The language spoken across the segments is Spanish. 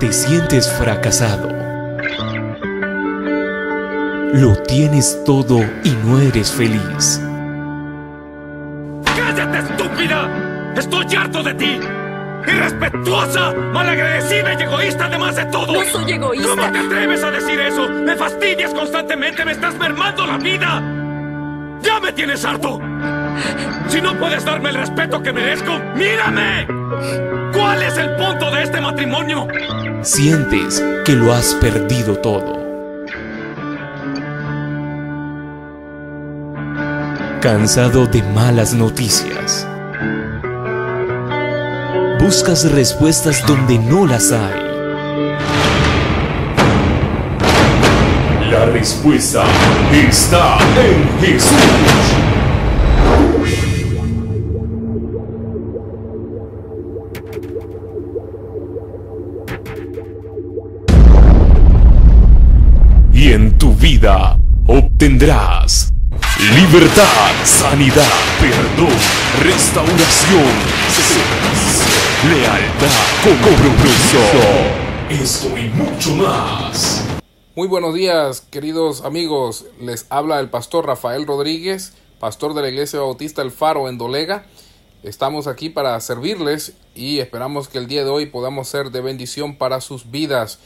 Te sientes fracasado. Lo tienes todo y no eres feliz. ¡Cállate, estúpida! ¡Estoy harto de ti! ¡Irrespetuosa! ¡Malagradecida y egoísta además de todo! No soy egoísta. ¿Cómo te atreves a decir eso? ¡Me fastidias constantemente! ¡Me estás mermando la vida! ¡Ya me tienes harto! Si no puedes darme el respeto que merezco, ¡mírame! ¿Cuál es el punto de este matrimonio? Sientes que lo has perdido todo. Cansado de malas noticias. Buscas respuestas donde no las hay. La respuesta está en Jesús. Obtendrás libertad, sanidad, perdón, restauración, lealtad, compromiso. Esto y mucho más. Muy buenos días, queridos amigos. Les habla el pastor Rafael Rodríguez, pastor de la Iglesia Bautista El Faro en Dolega. Estamos aquí para servirles y esperamos que el día de hoy podamos ser de bendición para sus vidas.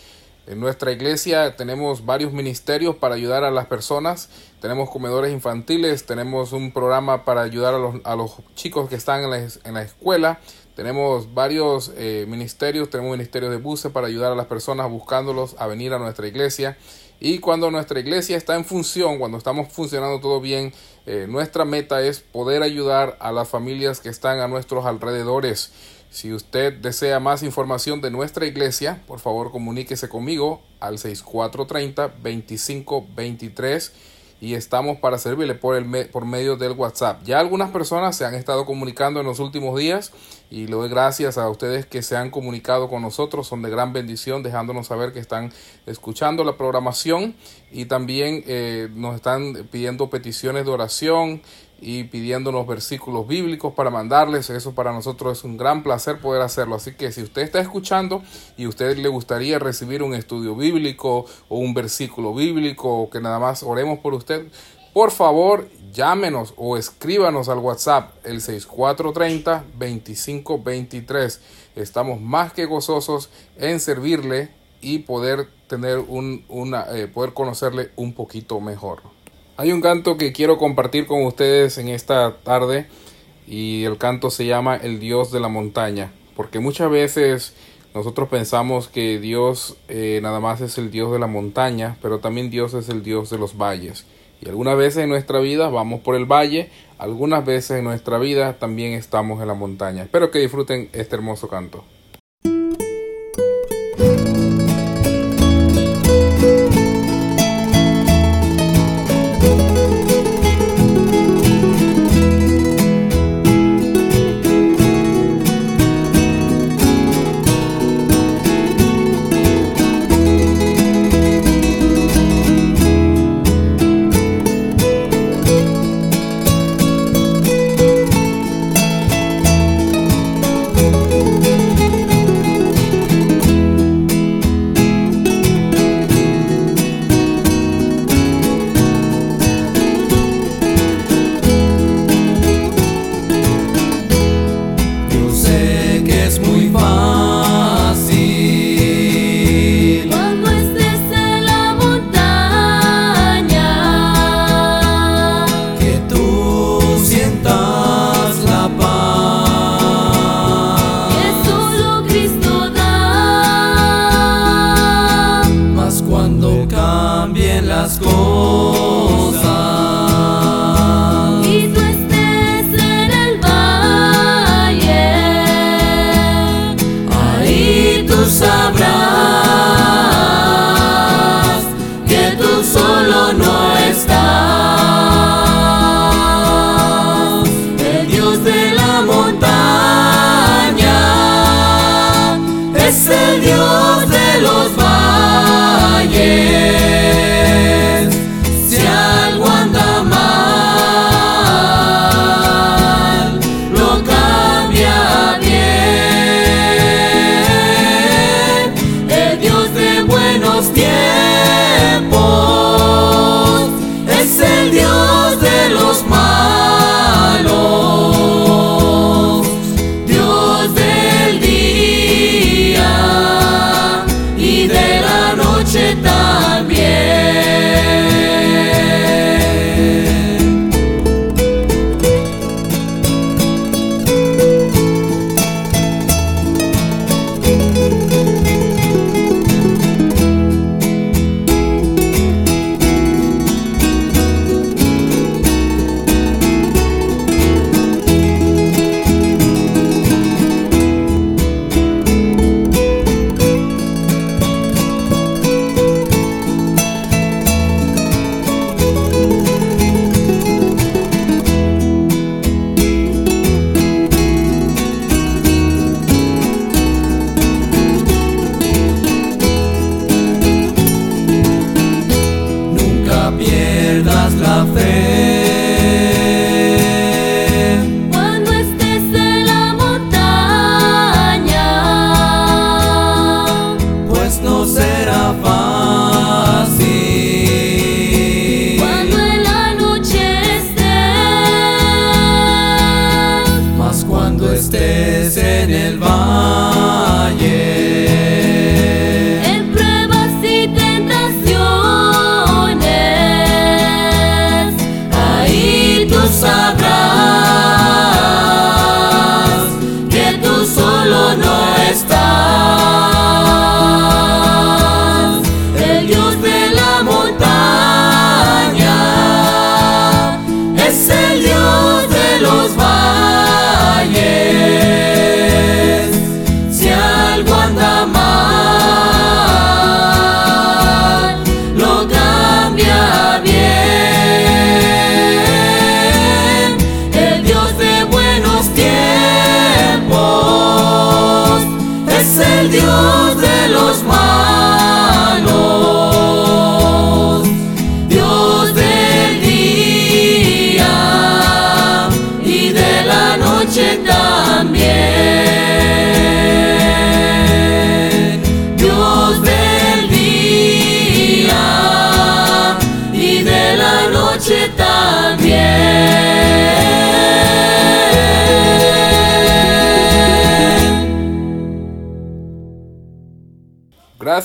En nuestra iglesia tenemos varios ministerios para ayudar a las personas. Tenemos comedores infantiles, tenemos un programa para ayudar a los, a los chicos que están en la, en la escuela. Tenemos varios eh, ministerios, tenemos ministerios de buses para ayudar a las personas buscándolos a venir a nuestra iglesia. Y cuando nuestra iglesia está en función, cuando estamos funcionando todo bien, eh, nuestra meta es poder ayudar a las familias que están a nuestros alrededores. Si usted desea más información de nuestra iglesia, por favor comuníquese conmigo al 6430-2523 y estamos para servirle por, el por medio del WhatsApp. Ya algunas personas se han estado comunicando en los últimos días y le doy gracias a ustedes que se han comunicado con nosotros. Son de gran bendición dejándonos saber que están escuchando la programación y también eh, nos están pidiendo peticiones de oración y pidiéndonos versículos bíblicos para mandarles. Eso para nosotros es un gran placer poder hacerlo. Así que si usted está escuchando y usted le gustaría recibir un estudio bíblico o un versículo bíblico o que nada más oremos por usted, por favor llámenos o escríbanos al WhatsApp el 6430-2523. Estamos más que gozosos en servirle y poder tener un, una, eh, poder conocerle un poquito mejor. Hay un canto que quiero compartir con ustedes en esta tarde y el canto se llama El Dios de la Montaña, porque muchas veces nosotros pensamos que Dios eh, nada más es el Dios de la montaña, pero también Dios es el Dios de los valles. Y algunas veces en nuestra vida vamos por el valle, algunas veces en nuestra vida también estamos en la montaña. Espero que disfruten este hermoso canto.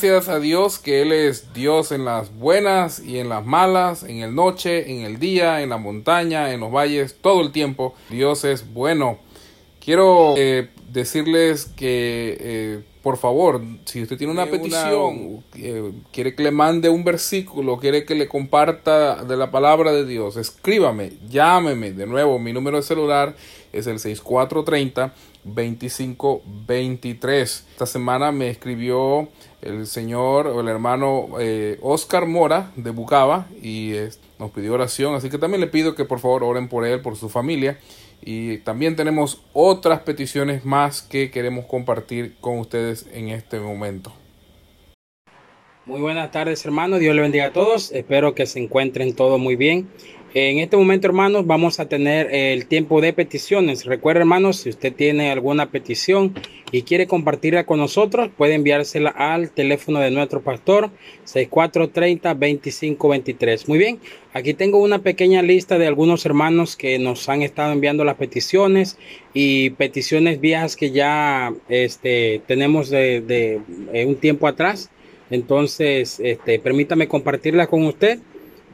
Gracias a Dios que Él es Dios en las buenas y en las malas, en el noche, en el día, en la montaña, en los valles, todo el tiempo. Dios es bueno. Quiero eh, decirles que, eh, por favor, si usted tiene una petición, eh, quiere que le mande un versículo, quiere que le comparta de la palabra de Dios, escríbame, llámeme. De nuevo, mi número de celular es el 6430 2523. Esta semana me escribió el señor o el hermano eh, Oscar Mora de Bucaba y eh, nos pidió oración. Así que también le pido que por favor oren por él, por su familia. Y también tenemos otras peticiones más que queremos compartir con ustedes en este momento. Muy buenas tardes hermanos, Dios le bendiga a todos, espero que se encuentren todos muy bien. En este momento hermanos vamos a tener el tiempo de peticiones. Recuerda hermanos, si usted tiene alguna petición y quiere compartirla con nosotros, puede enviársela al teléfono de nuestro pastor 6430-2523. Muy bien, aquí tengo una pequeña lista de algunos hermanos que nos han estado enviando las peticiones y peticiones viejas que ya este, tenemos de, de, de un tiempo atrás. Entonces, este, permítame compartirla con usted.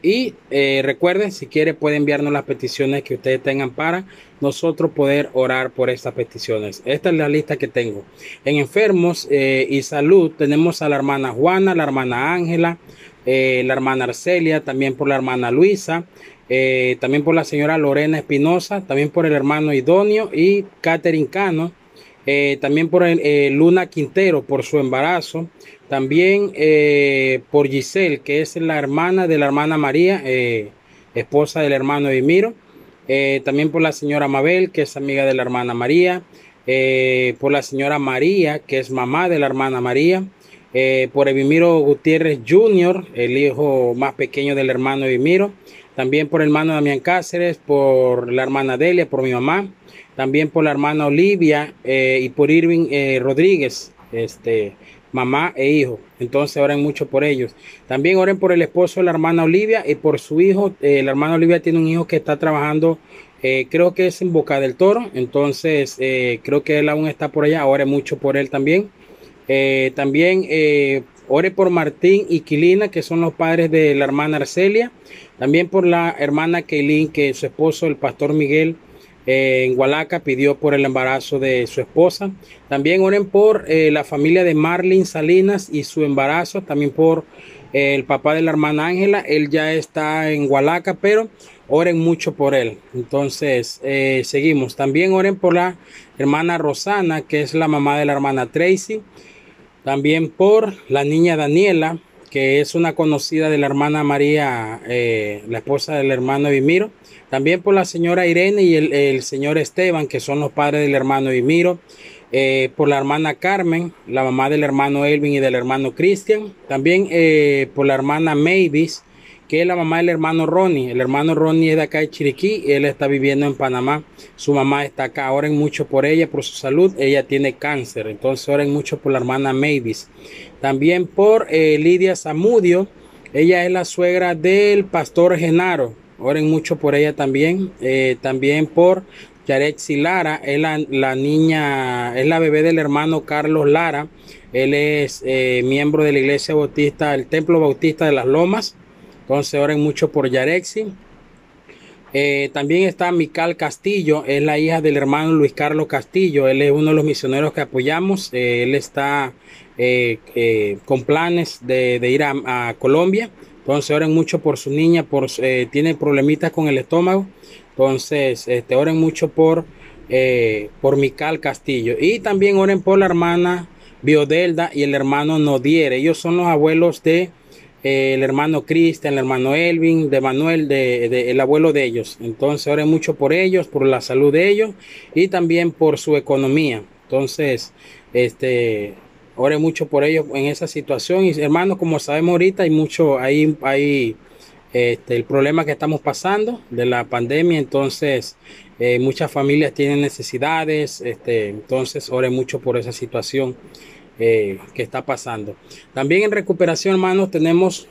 Y eh, recuerden, si quiere, puede enviarnos las peticiones que ustedes tengan para nosotros poder orar por estas peticiones. Esta es la lista que tengo. En enfermos eh, y salud tenemos a la hermana Juana, la hermana Ángela, eh, la hermana Arcelia, también por la hermana Luisa, eh, también por la señora Lorena Espinosa, también por el hermano Idonio y Catherine Cano. Eh, también por eh, Luna Quintero por su embarazo, también eh, por Giselle, que es la hermana de la hermana María, eh, esposa del hermano Emiro, también por la señora Mabel, que es amiga de la hermana María, por la señora María, que es mamá de la hermana María, por Evimiro Gutiérrez Jr., el hijo más pequeño del hermano Evimiro, también por el hermano Damián Cáceres, por la hermana Delia, por mi mamá, también por la hermana Olivia eh, y por Irving eh, Rodríguez, este, mamá e hijo. Entonces oren mucho por ellos. También oren por el esposo de la hermana Olivia y por su hijo. Eh, la hermana Olivia tiene un hijo que está trabajando, eh, creo que es en Boca del Toro. Entonces eh, creo que él aún está por allá. Oren mucho por él también. también ore por Martín y Quilina, que son los padres de la hermana Arcelia. También por la hermana Keilin, que su esposo, el pastor Miguel, eh, en Hualaca pidió por el embarazo de su esposa. También oren por eh, la familia de Marlene Salinas y su embarazo. También por eh, el papá de la hermana Ángela. Él ya está en Hualaca, pero oren mucho por él. Entonces, seguimos. También oren por la hermana Rosana, que es la mamá de la hermana Tracy. También por la niña Daniela, que es una conocida de la hermana María, eh, la esposa del hermano Vimiro. También por la señora Irene y el, el señor Esteban, que son los padres del hermano Vimiro. Eh, por la hermana Carmen, la mamá del hermano Elvin y del hermano Cristian. También eh, por la hermana Mavis, que es la mamá del hermano Ronnie. El hermano Ronnie es de acá de Chiriquí él está viviendo en Panamá. Su mamá está acá. Oren mucho por ella, por su salud. Ella tiene cáncer, entonces oren mucho por la hermana Mavis. También por eh, Lidia Zamudio. Ella es la suegra del pastor Genaro. Oren mucho por ella también. Eh, también por Yarexi Lara, es la, niña, es la bebé del hermano Carlos Lara. Él es eh, miembro de la iglesia bautista, el templo bautista de las Lomas. Entonces oren mucho por Yarexi. Eh, también está Mical Castillo, es la hija del hermano Luis Carlos Castillo. Él es uno de los misioneros que apoyamos. Eh, él está con planes de, ir a, Colombia. Entonces oren mucho por su niña, por, tiene problemitas con el estómago. Entonces, este, oren mucho por, por Mical Castillo. Y también oren por la hermana Biodelda y el hermano Nodier. Ellos son los abuelos de eh, el hermano Cristian, el hermano Elvin, de Manuel, de, de, el abuelo de ellos. Entonces, oren mucho por ellos, por la salud de ellos y también por su economía. Entonces, este, ore mucho por ellos en esa situación. Y hermanos, como sabemos ahorita, hay mucho, hay, hay este, el problema que estamos pasando de la pandemia, entonces eh, muchas familias tienen necesidades, este, entonces ore mucho por esa situación eh, que está pasando. También en recuperación, hermanos, tenemos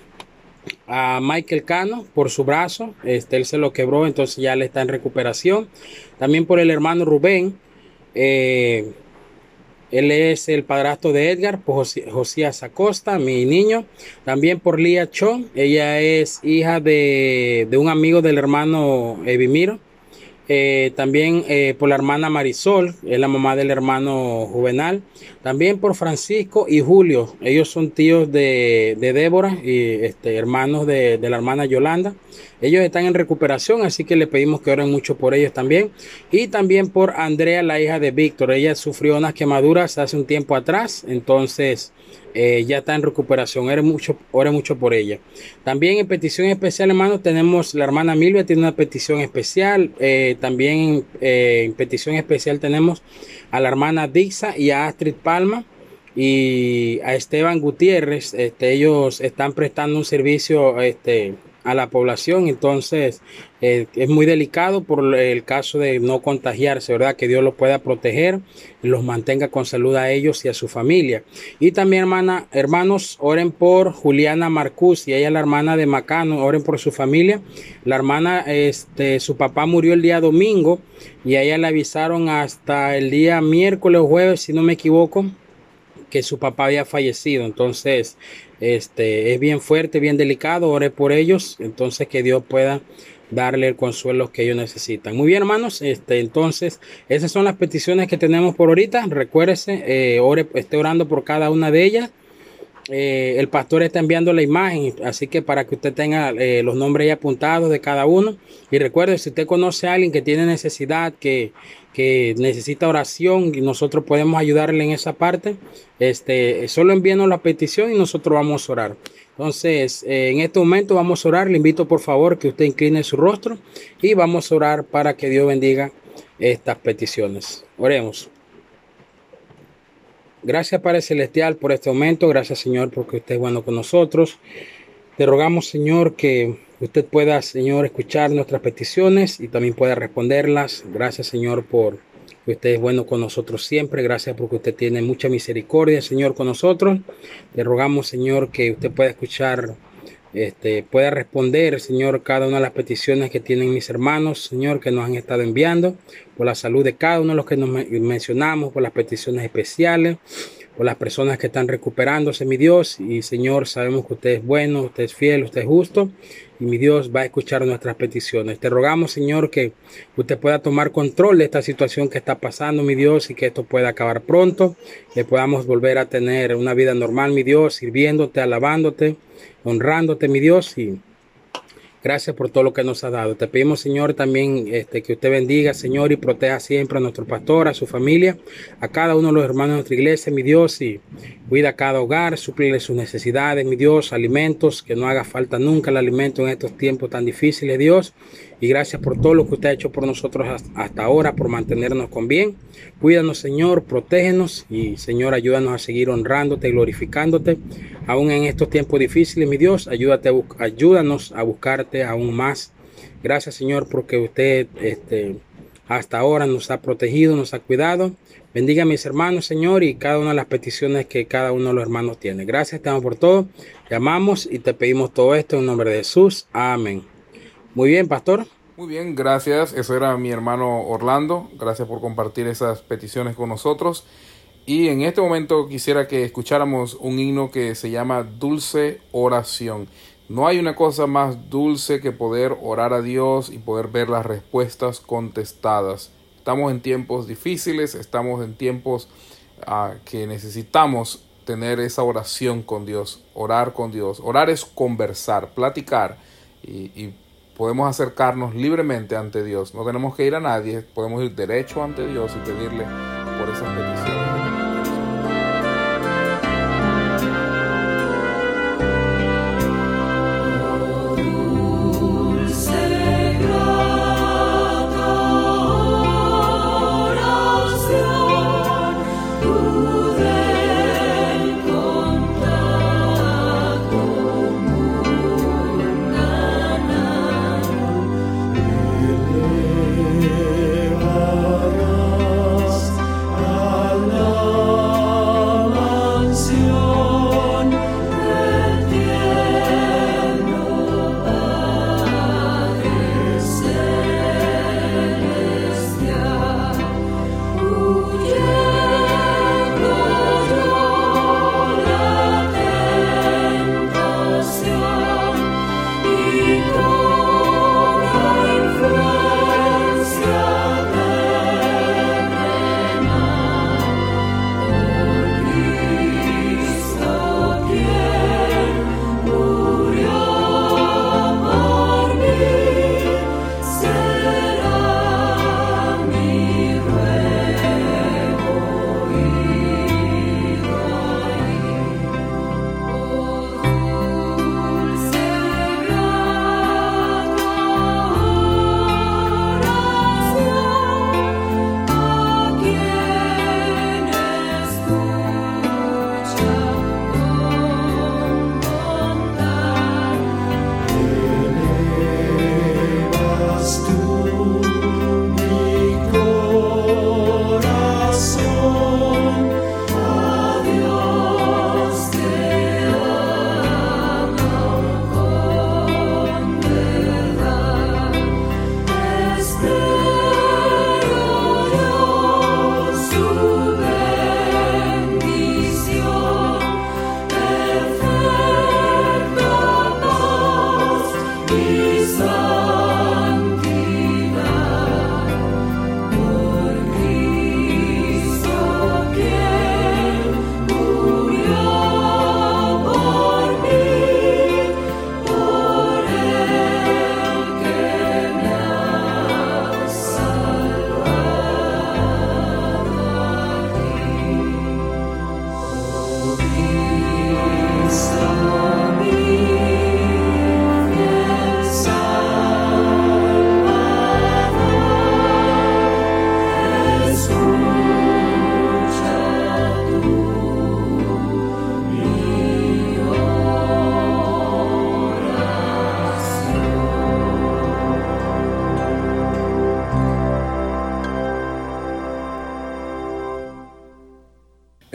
a Michael Cano por su brazo, este, él se lo quebró, entonces ya le está en recuperación. También por el hermano Rubén, eh, él es el padrastro de Edgar, por Josías Acosta, mi niño. También por Lía Cho, ella es hija de, de un amigo del hermano Evimiro. Eh, también eh, por la hermana Marisol, es la mamá del hermano Juvenal. También por Francisco y Julio, ellos son tíos de, de Débora y este, hermanos de, de, la hermana Yolanda. Ellos están en recuperación, así que le pedimos que oren mucho por ellos también. Y también por Andrea, la hija de Víctor. Ella sufrió unas quemaduras hace un tiempo atrás, entonces eh, ya está en recuperación. Ore mucho, ore mucho por ella. También en petición especial, hermanos, tenemos la hermana Milvia, tiene una petición especial. Eh, también eh, en petición especial tenemos a la hermana Dixa y a Astrid Palma y a Esteban Gutiérrez. Este, ellos están prestando un servicio este, a la población. Entonces eh, es muy delicado por el caso de no contagiarse, ¿verdad? Que Dios los pueda proteger los mantenga con salud a ellos y a su familia. Y también, hermana, hermanos, oren por Juliana Marcus y ella la hermana de Macano, oren por su familia. La hermana, este, su papá murió el día domingo y a ella le avisaron hasta el día miércoles o jueves, si no me equivoco, que su papá había fallecido. Entonces, este es bien fuerte, bien delicado. Ore por ellos. Entonces, que Dios pueda darle el consuelo que ellos necesitan. Muy bien, hermanos. Este, entonces, esas son las peticiones que tenemos por ahorita. Recuérdese, eh, ore, esté orando por cada una de ellas. Eh, el pastor está enviando la imagen, así que para que usted tenga eh, los nombres ya apuntados de cada uno. Y recuerde, si usted conoce a alguien que tiene necesidad, que, que necesita oración y nosotros podemos ayudarle en esa parte, este, solo envíenos la petición y nosotros vamos a orar. Entonces, eh, en este momento vamos a orar. Le invito por favor que usted incline su rostro y vamos a orar para que Dios bendiga estas peticiones. Oremos. Gracias Padre Celestial por este momento. Gracias Señor porque usted es bueno con nosotros. Te rogamos Señor que usted pueda Señor escuchar nuestras peticiones y también pueda responderlas. Gracias Señor por que usted es bueno con nosotros siempre. Gracias porque usted tiene mucha misericordia Señor con nosotros. Te rogamos Señor que usted pueda escuchar este, pueda responder, Señor, cada una de las peticiones que tienen mis hermanos, Señor, que nos han estado enviando, por la salud de cada uno de los que nos mencionamos, por las peticiones especiales, por las personas que están recuperándose, mi Dios. Y Señor, sabemos que usted es bueno, usted es fiel, usted es justo. Y mi Dios va a escuchar nuestras peticiones. Te rogamos, Señor, que usted pueda tomar control de esta situación que está pasando, mi Dios, y que esto pueda acabar pronto. Que podamos volver a tener una vida normal, mi Dios, sirviéndote, alabándote, honrándote, mi Dios. Y Gracias por todo lo que nos ha dado. Te pedimos, Señor, también este, que usted bendiga, Señor, y proteja siempre a nuestro pastor, a su familia, a cada uno de los hermanos de nuestra iglesia, mi Dios, y cuida cada hogar, suplirle sus necesidades, mi Dios, alimentos, que no haga falta nunca el alimento en estos tiempos tan difíciles, Dios. Y gracias por todo lo que usted ha hecho por nosotros hasta ahora, por mantenernos con bien. Cuídanos, Señor, protégenos y, Señor, ayúdanos a seguir honrándote y glorificándote. Aún en estos tiempos difíciles, mi Dios, ayúdate, ayúdanos a buscarte aún más. Gracias, Señor, porque usted este, hasta ahora nos ha protegido, nos ha cuidado. Bendiga a mis hermanos, Señor, y cada una de las peticiones que cada uno de los hermanos tiene. Gracias, te por todo. Llamamos y te pedimos todo esto en nombre de Jesús. Amén. Muy bien, pastor. Muy bien, gracias. Eso era mi hermano Orlando. Gracias por compartir esas peticiones con nosotros. Y en este momento quisiera que escucháramos un himno que se llama Dulce Oración. No hay una cosa más dulce que poder orar a Dios y poder ver las respuestas contestadas. Estamos en tiempos difíciles, estamos en tiempos uh, que necesitamos tener esa oración con Dios, orar con Dios. Orar es conversar, platicar y podemos acercarnos libremente ante Dios. No tenemos que ir a nadie, podemos ir derecho ante Dios y pedirle por esas peticiones.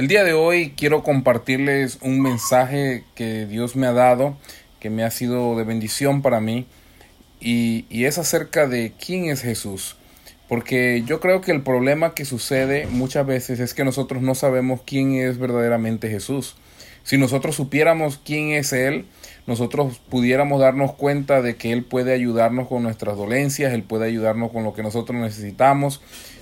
El día de hoy quiero compartirles un mensaje que Dios me ha dado, que me ha sido de bendición para mí, y, es acerca de quién es Jesús. Porque yo creo que el problema que sucede muchas veces es que nosotros no sabemos quién es verdaderamente Jesús. Si nosotros supiéramos quién es Él, nosotros pudiéramos darnos cuenta de que Él puede ayudarnos con nuestras dolencias, Él puede ayudarnos con lo que nosotros necesitamos,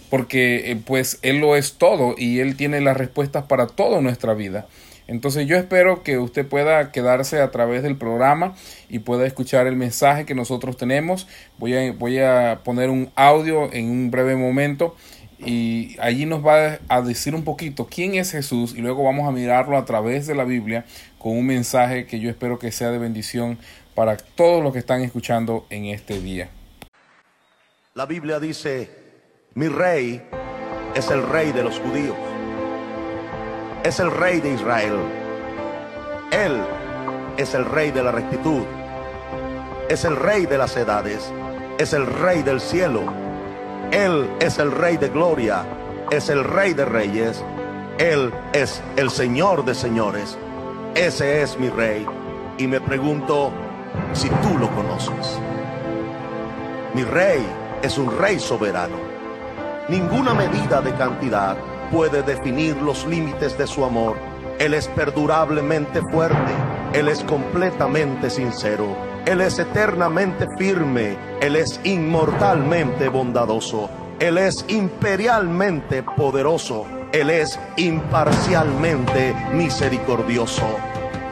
porque eh, pues Él lo es todo y Él tiene las respuestas para toda nuestra vida. Entonces yo espero que usted pueda quedarse a través del programa y pueda escuchar el mensaje que nosotros tenemos. Voy a, voy a poner un audio en un breve momento y allí nos va a decir un poquito quién es Jesús y luego vamos a mirarlo a través de la Biblia con un mensaje que yo espero que sea de bendición para todos los que están escuchando en este día. La Biblia dice, mi rey es el rey de los judíos, es el rey de Israel, él es el rey de la rectitud, es el rey de las edades, es el rey del cielo, él es el rey de gloria, es el rey de reyes, él es el señor de señores, ese es mi rey. Y me pregunto si tú lo conoces. Mi rey es un rey soberano. Ninguna medida de cantidad puede definir los límites de su amor. Él es perdurablemente fuerte. Él es completamente sincero. Él es eternamente firme. Él es inmortalmente bondadoso. Él es imperialmente poderoso. Él es imparcialmente misericordioso.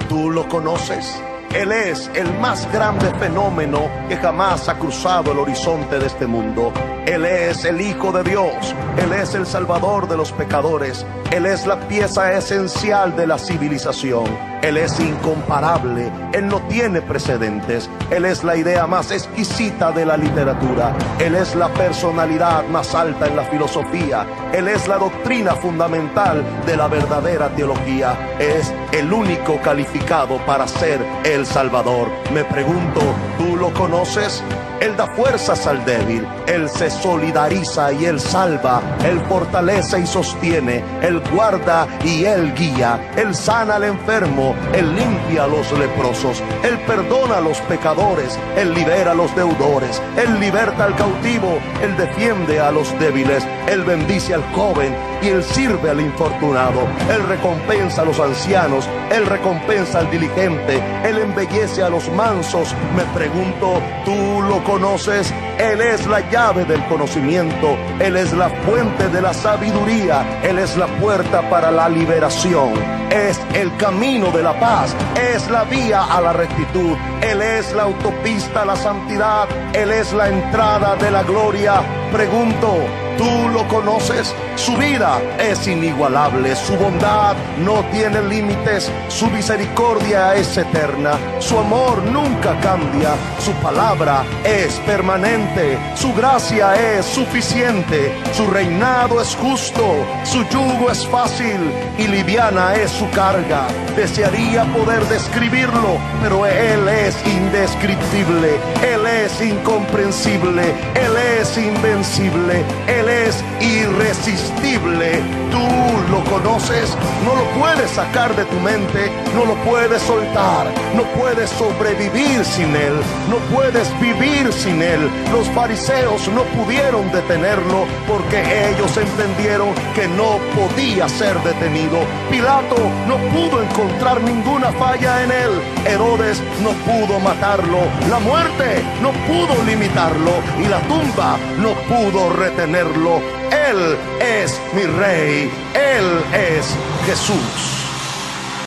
¿Tú lo conoces? Él es el más grande fenómeno que jamás ha cruzado el horizonte de este mundo. Él es el Hijo de Dios. Él es el Salvador de los pecadores. Él es la pieza esencial de la civilización. Él es incomparable. Él no tiene precedentes. Él es la idea más exquisita de la literatura. Él es la personalidad más alta en la filosofía. Él es la doctrina fundamental de la verdadera teología. Es el único calificado para ser el Salvador. Me pregunto, ¿tú lo conoces? Él da fuerzas al débil, Él se solidariza y Él salva, Él fortalece y sostiene, Él guarda y Él guía, Él sana al enfermo, Él limpia a los leprosos, Él perdona a los pecadores, Él libera a los deudores, Él liberta al cautivo, Él defiende a los débiles, Él bendice al joven y Él sirve al infortunado, Él recompensa a los ancianos, Él recompensa al diligente, Él embellece a los mansos. Me pregunto, ¿tú lo conoces? Él es la llave del conocimiento, Él es la fuente de la sabiduría, Él es la puerta para la liberación, es el camino de la paz, es la vía a la rectitud, Él es la autopista a la santidad, Él es la entrada de la gloria. Pregunto, ¿tú lo conoces? Su vida es inigualable, su bondad no tiene límites, su misericordia es eterna, su amor nunca cambia, su palabra es permanente, su gracia es suficiente, su reinado es justo, su yugo es fácil y liviana es su carga. Desearía poder describirlo, pero Él es indescriptible, Él es incomprensible, Él es invencible, Él es irresistible. Tú lo conoces, no lo puedes sacar de tu mente, no lo puedes soltar, no puedes sobrevivir sin Él, no puedes vivir sin Él. Los fariseos no pudieron detenerlo porque ellos entendieron que no podía ser detenido. Pilato no pudo encontrar ninguna falla en Él. Herodes no pudo matarlo. La muerte no pudo limitarlo y la tumba no pudo retenerlo. Él es mi rey. Él es Jesús.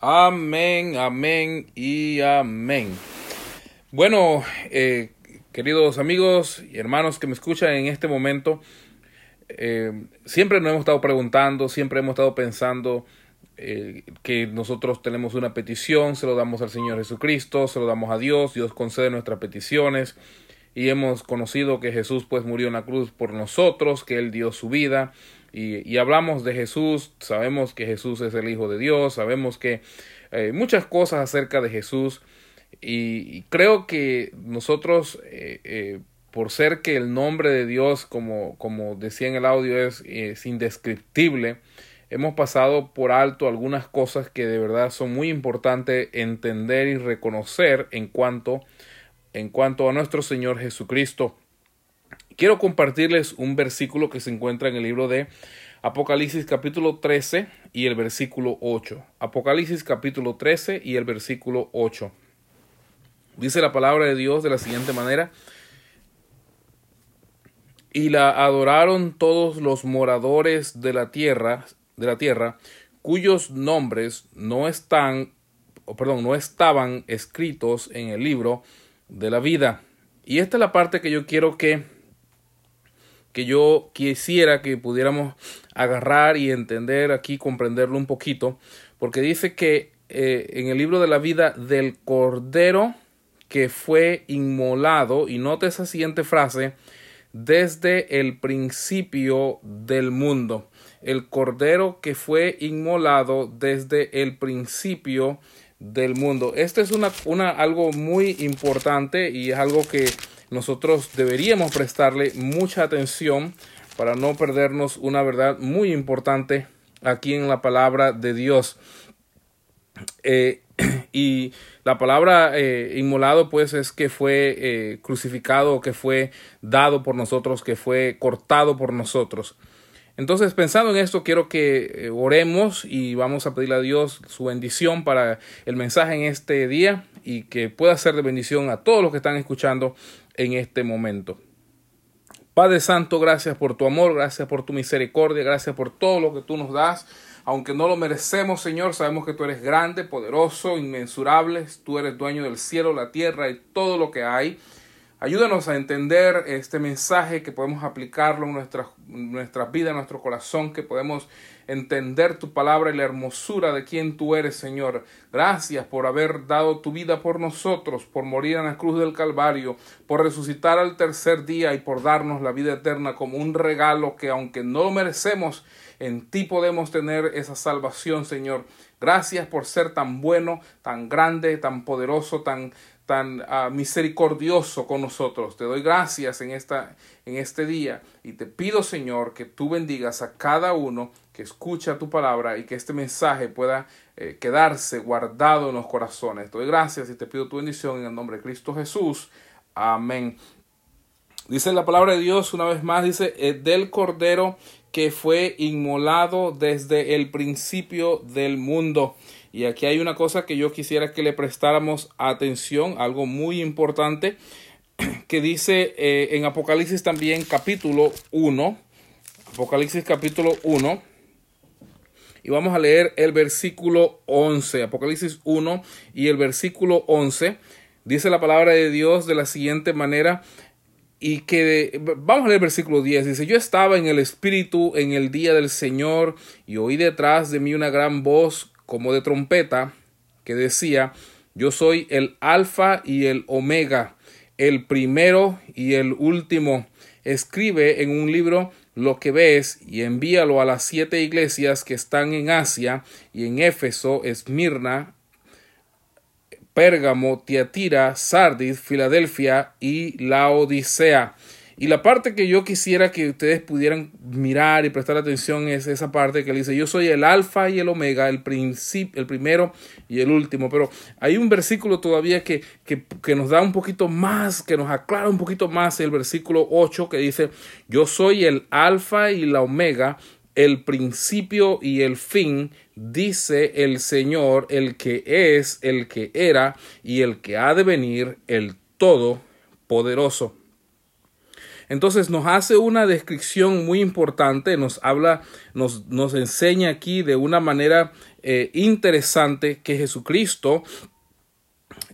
Amén, amén y amén. Bueno, eh, queridos amigos y hermanos que me escuchan en este momento, eh, siempre nos hemos estado preguntando, siempre hemos estado pensando eh, que nosotros tenemos una petición, se lo damos al Señor Jesucristo, se lo damos a Dios, Dios concede nuestras peticiones y hemos conocido que Jesús pues murió en la cruz por nosotros, que Él dio su vida y, y hablamos de Jesús, sabemos que Jesús es el Hijo de Dios, sabemos que eh, muchas cosas acerca de Jesús y, creo que nosotros eh, eh, por ser que el nombre de Dios como, como decía en el audio es, es indescriptible, hemos pasado por alto algunas cosas que de verdad son muy importantes entender y reconocer en cuanto en cuanto a nuestro Señor Jesucristo. Quiero compartirles un versículo que se encuentra en el libro de Apocalipsis capítulo 13 y el versículo 8. Apocalipsis capítulo 13 y el versículo 8. Dice la palabra de Dios de la siguiente manera. Y la adoraron todos los moradores de la tierra, de la tierra, cuyos nombres no están, perdón, no estaban escritos en el libro de la vida. Y esta es la parte que yo quiero que que yo quisiera que pudiéramos agarrar y entender aquí, comprenderlo un poquito, porque dice que eh, en el libro de la vida del Cordero que fue inmolado, y note esa siguiente frase, desde el principio del mundo. El Cordero que fue inmolado desde el principio del mundo. Esto es una, una, algo muy importante y es algo que nosotros deberíamos prestarle mucha atención para no perdernos una verdad muy importante aquí en la palabra de Dios. Eh, y la palabra eh, inmolado pues es que fue eh, crucificado, que fue dado por nosotros, que fue cortado por nosotros. Entonces, pensando en esto, quiero que oremos y vamos a pedirle a Dios su bendición para el mensaje en este día y que pueda ser de bendición a todos los que están escuchando en este momento. Padre Santo, gracias por tu amor, gracias por tu misericordia, gracias por todo lo que tú nos das. Aunque no lo merecemos, Señor, sabemos que tú eres grande, poderoso, inmensurable. Tú eres dueño del cielo, la tierra y todo lo que hay. Ayúdanos a entender este mensaje, que podemos aplicarlo en nuestra, nuestra vida, en nuestro corazón, que podemos entender tu palabra y la hermosura de quien tú eres, Señor. Gracias por haber dado tu vida por nosotros, por morir en la cruz del Calvario, por resucitar al tercer día y por darnos la vida eterna como un regalo que aunque no lo merecemos, en ti podemos tener esa salvación, Señor. Gracias por ser tan bueno, tan grande, tan poderoso, tan tan uh, misericordioso con nosotros. Te doy gracias en, esta, en este día y te pido, Señor, que tú bendigas a cada uno que escucha tu palabra y que este mensaje pueda eh, quedarse guardado en los corazones. Te doy gracias y te pido tu bendición en el nombre de Cristo Jesús. Amén. Dice la palabra de Dios una vez más, dice, eh, del Cordero que fue inmolado desde el principio del mundo. Y aquí hay una cosa que yo quisiera que le prestáramos atención, algo muy importante, que dice eh, en Apocalipsis también capítulo 1, Apocalipsis capítulo 1, y vamos a leer el versículo 11, Apocalipsis 1 y el versículo 11, dice la palabra de Dios de la siguiente manera, y que vamos a leer el versículo 10 dice yo estaba en el espíritu en el día del Señor y oí detrás de mí una gran voz como de trompeta que decía, yo soy el alfa y el omega, el primero y el último. Escribe en un libro lo que ves y envíalo a las siete iglesias que están en Asia y en Éfeso, Esmirna, Pérgamo, Tiatira, Sardis, Filadelfia y la Odisea. Y la parte que yo quisiera que ustedes pudieran mirar y prestar atención es esa parte que dice, yo soy el alfa y el omega, el, principio, el primero y el último. Pero hay un versículo todavía que, que, que nos da un poquito más, que nos aclara un poquito más el versículo 8 que dice, yo soy el alfa y la omega, el principio y el fin, dice el Señor, el que es, el que era y el que ha de venir, el Todopoderoso. Entonces nos hace una descripción muy importante, nos habla, nos, enseña aquí de una manera eh, interesante que Jesucristo,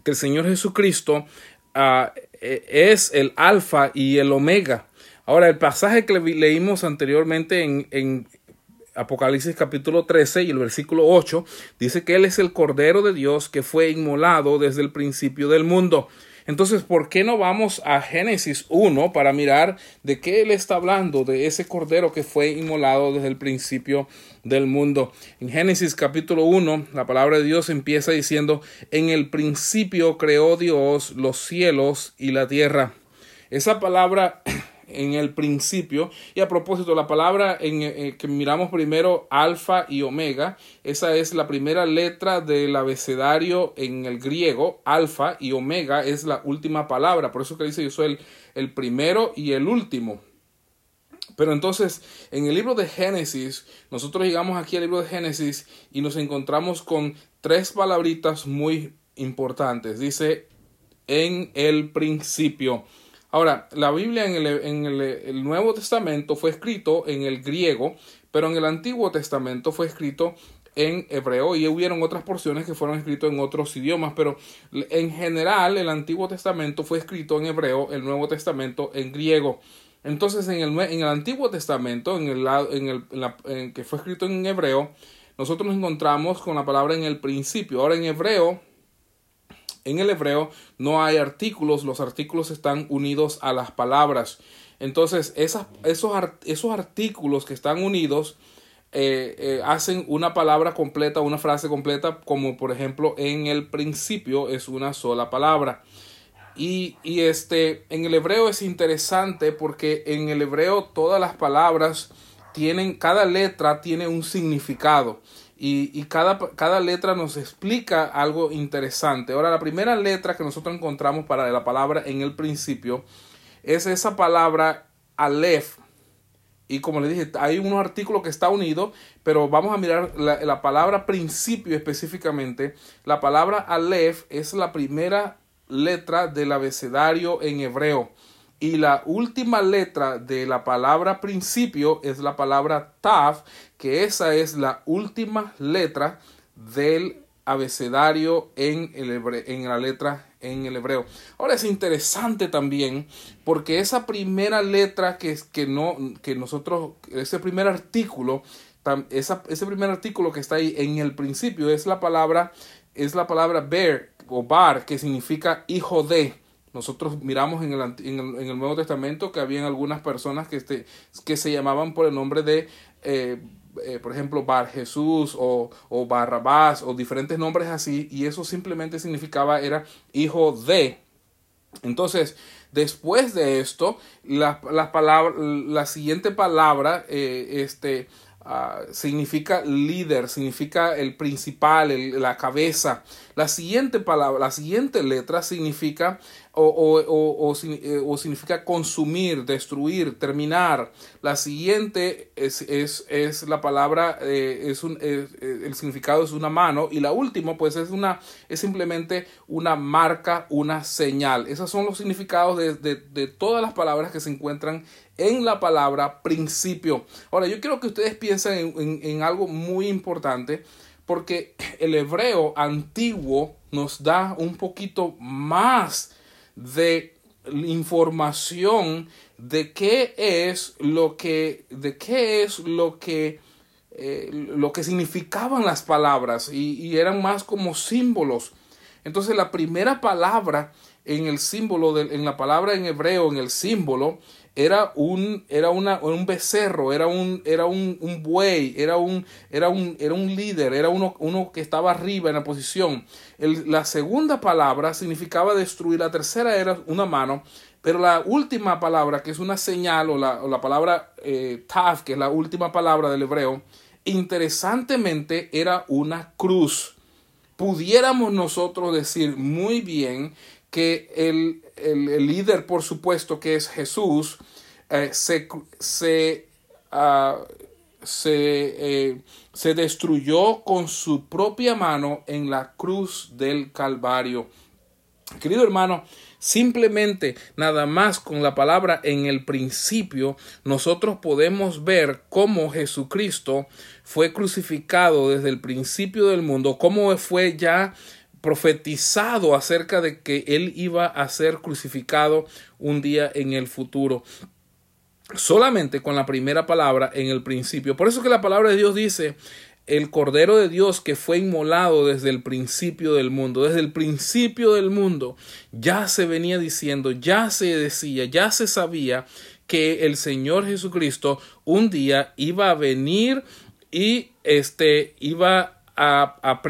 que el Señor Jesucristo uh, es el alfa y el omega. Ahora, el pasaje que leímos anteriormente en, en Apocalipsis capítulo 13 y el versículo 8 dice que Él es el Cordero de Dios que fue inmolado desde el principio del mundo. Entonces, ¿por qué no vamos a Génesis 1 para mirar de qué Él está hablando, de ese Cordero que fue inmolado desde el principio del mundo? En Génesis capítulo 1, la palabra de Dios empieza diciendo, en el principio creó Dios los cielos y la tierra. Esa palabra en el principio. Y a propósito, la palabra en, eh, que miramos primero, alfa y omega, esa es la primera letra del abecedario en el griego, alfa y omega es la última palabra, por eso que dice yo soy el, el primero y el último. Pero entonces, en el libro de Génesis, nosotros llegamos aquí al libro de Génesis y nos encontramos con tres palabritas muy importantes. Dice, en el principio. Ahora, la Biblia en, el, Nuevo Testamento fue escrito en el griego, pero en el Antiguo Testamento fue escrito en hebreo y hubieron otras porciones que fueron escritas en otros idiomas, pero en general el Antiguo Testamento fue escrito en hebreo, el Nuevo Testamento en griego. Entonces, en el, Antiguo Testamento, en el, que fue escrito en hebreo, nosotros nos encontramos con la palabra en el principio. Ahora, en hebreo, en el hebreo no hay artículos, los artículos están unidos a las palabras. Entonces, esas, esos, esos artículos que están unidos eh, eh, hacen una palabra completa, una frase completa, como por ejemplo en el principio es una sola palabra. Y, y este, en el hebreo es interesante porque en el hebreo todas las palabras tienen, cada letra tiene un significado y, cada, cada, letra nos explica algo interesante. Ahora, la primera letra que nosotros encontramos para la palabra en el principio es esa palabra Aleph. Y como le dije, hay un artículo que está unido, pero vamos a mirar la, la palabra principio específicamente. La palabra Aleph es la primera letra del abecedario en hebreo. Y la última letra de la palabra principio es la palabra taf, que esa es la última letra del abecedario en, el en la letra en el hebreo. Ahora es interesante también porque esa primera letra que, que, no, que nosotros, ese primer artículo, ese primer artículo que está ahí en el principio es la palabra, es la palabra ber o bar, que significa hijo de. Nosotros miramos en el, en el, en el Nuevo Testamento que habían algunas personas que, este, que se llamaban por el nombre de, eh, eh, por ejemplo, Bar Jesús o, o Barrabás o diferentes nombres así, y eso simplemente significaba era hijo de. Entonces, después de esto, la, la, palabra, la siguiente palabra, eh, este, Ah, significa líder, significa el principal, la cabeza. La siguiente palabra, la siguiente letra significa o, o, eh, o, significa consumir, destruir, terminar. La siguiente es, es, es la palabra, eh, es un, el significado es una mano. Y la última, pues es una, es simplemente una marca, una señal. Esos son los significados de, de, de todas las palabras que se encuentran en la palabra principio. Ahora, yo quiero que ustedes piensen en, algo muy importante porque el hebreo antiguo nos da un poquito más de información de qué es lo que de qué es lo que eh, lo que significaban las palabras y, y, eran más como símbolos. Entonces la primera palabra en el símbolo de, en la palabra en hebreo en el símbolo era un, era una, un becerro, era un, era un, un buey, era un, era un, era un líder, era uno, uno que estaba arriba en la posición. El, la segunda palabra significaba destruir, la tercera era una mano, pero la última palabra, que es una señal, o la, la palabra eh, taf, que es la última palabra del hebreo, interesantemente era una cruz. Pudiéramos nosotros decir muy bien que el, el, líder, por supuesto, que es Jesús, eh, se, se, ah, eh, se, destruyó con su propia mano en la cruz del Calvario. Querido hermano, simplemente nada más con la palabra en el principio, nosotros podemos ver cómo Jesucristo fue crucificado desde el principio del mundo, cómo fue ya profetizado acerca de que él iba a ser crucificado un día en el futuro. solamente con la primera palabra en el principio. Por eso que la palabra de Dios dice, el Cordero de Dios que fue inmolado desde el principio del mundo, desde el principio del mundo, ya se venía diciendo, ya se decía, ya se sabía que el Señor Jesucristo un día iba a venir y este iba a, a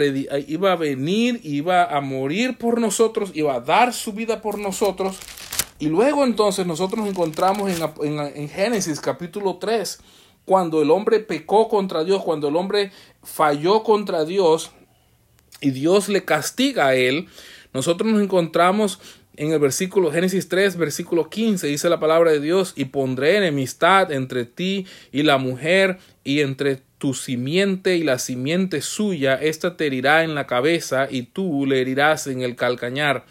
iba a venir, iba a morir por nosotros, iba a dar su vida por nosotros. Y luego entonces nosotros nos encontramos en, en, en Génesis capítulo 3 cuando el hombre pecó contra Dios, cuando el hombre falló contra Dios y Dios le castiga a él, nosotros nos encontramos en el versículo Génesis 3, versículo 15, dice la palabra de Dios, y pondré enemistad entre ti y la mujer, y entre tu simiente y la simiente suya, esta te herirá en la cabeza, y tú le herirás en el calcañar.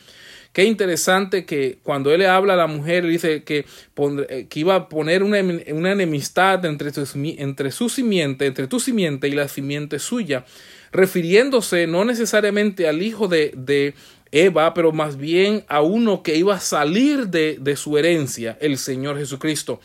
Qué interesante que cuando él le habla a la mujer, dice que, eh, que iba a poner una, una enemistad entre, entre su simiente, entre tu simiente y la simiente suya, refiriéndose no necesariamente al hijo de, de Eva, pero más bien a uno que iba a salir de, de su herencia, el Señor Jesucristo.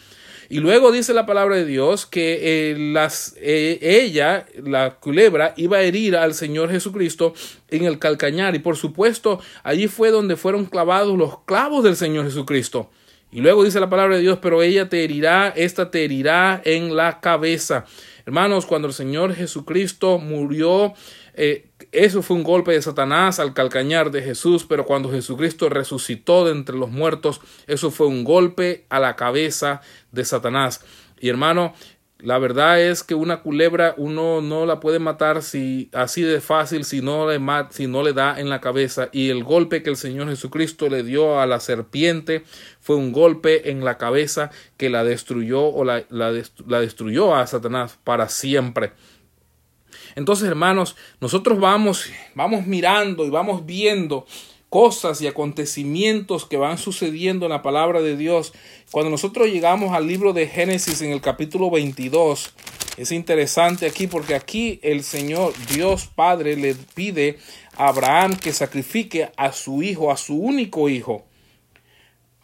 Y luego dice la palabra de Dios que eh, las, eh, ella, la culebra, iba a herir al Señor Jesucristo en el calcañar. Y por supuesto, allí fue donde fueron clavados los clavos del Señor Jesucristo. Y luego dice la palabra de Dios, pero ella te herirá, esta te herirá en la cabeza. Hermanos, cuando el Señor Jesucristo murió, eh, eso fue un golpe de Satanás al calcañar de Jesús, pero cuando Jesucristo resucitó de entre los muertos, eso fue un golpe a la cabeza de Satanás. Y hermano, la verdad es que una culebra uno no la puede matar si así de fácil si no le si no le da en la cabeza y el golpe que el Señor Jesucristo le dio a la serpiente fue un golpe en la cabeza que la destruyó o la, la destruyó a Satanás para siempre. Entonces, hermanos, nosotros vamos, vamos mirando y vamos viendo cosas y acontecimientos que van sucediendo en la palabra de Dios. Cuando nosotros llegamos al libro de Génesis en el capítulo 22, es interesante aquí porque aquí el Señor Dios Padre le pide a Abraham que sacrifique a su hijo, a su único hijo.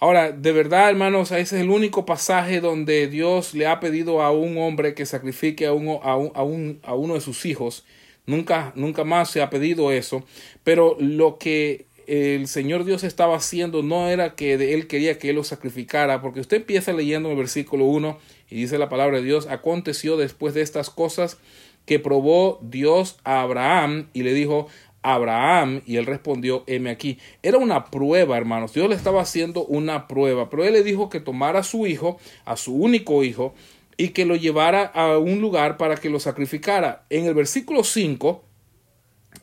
Ahora, de verdad, hermanos, ese es el único pasaje donde Dios le ha pedido a un hombre que sacrifique a, uno, a, un, a, uno de sus hijos. Nunca, nunca más se ha pedido eso. Pero lo que el Señor Dios estaba haciendo no era que Él quería que Él lo sacrificara, porque usted empieza leyendo el versículo 1 y dice la palabra de Dios, aconteció después de estas cosas que probó Dios a Abraham y le dijo, Abraham y él respondió, heme aquí. Era una prueba, hermanos. Dios le estaba haciendo una prueba, pero él le dijo que tomara a su hijo, a su único hijo, y que lo llevara a un lugar para que lo sacrificara. En el versículo 5